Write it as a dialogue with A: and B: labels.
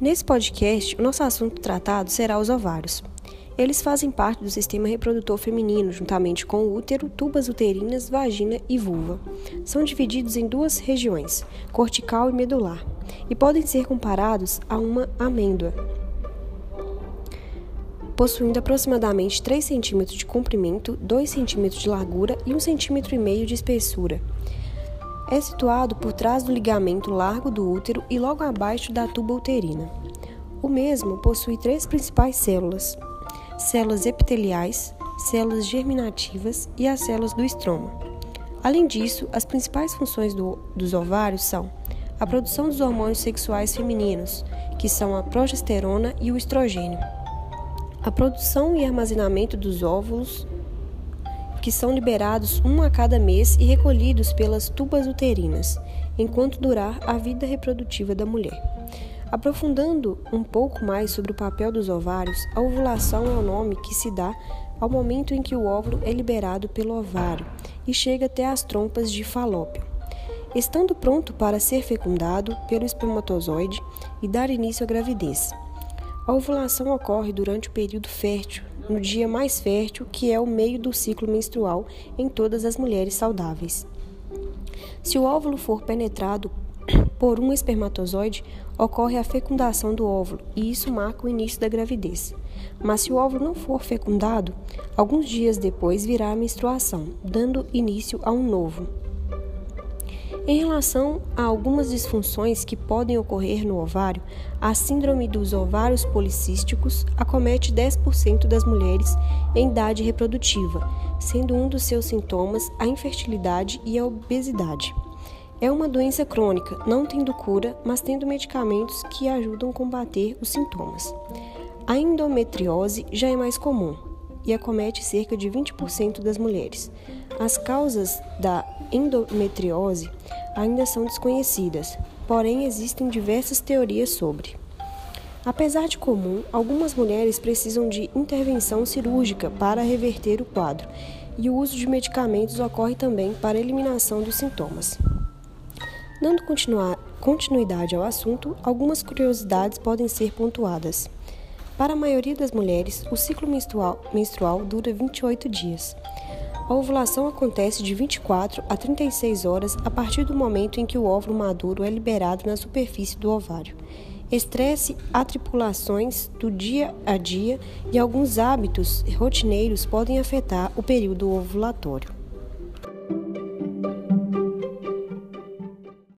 A: Nesse podcast, o nosso assunto tratado será os ovários. Eles fazem parte do sistema reprodutor feminino, juntamente com o útero, tubas uterinas, vagina e vulva. São divididos em duas regiões, cortical e medular, e podem ser comparados a uma amêndoa, possuindo aproximadamente 3 cm de comprimento, 2 cm de largura e 1,5 cm de espessura. É situado por trás do ligamento largo do útero e logo abaixo da tuba uterina. O mesmo possui três principais células: células epiteliais, células germinativas e as células do estroma. Além disso, as principais funções do, dos ovários são a produção dos hormônios sexuais femininos, que são a progesterona e o estrogênio, a produção e armazenamento dos óvulos que são liberados um a cada mês e recolhidos pelas tubas uterinas, enquanto durar a vida reprodutiva da mulher. Aprofundando um pouco mais sobre o papel dos ovários, a ovulação é o nome que se dá ao momento em que o óvulo é liberado pelo ovário e chega até as trompas de falópio. Estando pronto para ser fecundado pelo espermatozoide e dar início à gravidez. A ovulação ocorre durante o período fértil, no dia mais fértil, que é o meio do ciclo menstrual em todas as mulheres saudáveis. Se o óvulo for penetrado por um espermatozoide, ocorre a fecundação do óvulo e isso marca o início da gravidez. Mas se o óvulo não for fecundado, alguns dias depois virá a menstruação, dando início a um novo. Em relação a algumas disfunções que podem ocorrer no ovário, a síndrome dos ovários policísticos acomete 10% das mulheres em idade reprodutiva, sendo um dos seus sintomas a infertilidade e a obesidade. É uma doença crônica, não tendo cura, mas tendo medicamentos que ajudam a combater os sintomas. A endometriose já é mais comum e acomete cerca de 20% das mulheres. As causas da endometriose ainda são desconhecidas, porém existem diversas teorias sobre. Apesar de comum, algumas mulheres precisam de intervenção cirúrgica para reverter o quadro, e o uso de medicamentos ocorre também para eliminação dos sintomas. Dando continuidade ao assunto, algumas curiosidades podem ser pontuadas. Para a maioria das mulheres, o ciclo menstrual, menstrual dura 28 dias. A ovulação acontece de 24 a 36 horas a partir do momento em que o óvulo maduro é liberado na superfície do ovário. Estresse, atripulações do dia a dia e alguns hábitos rotineiros podem afetar o período ovulatório.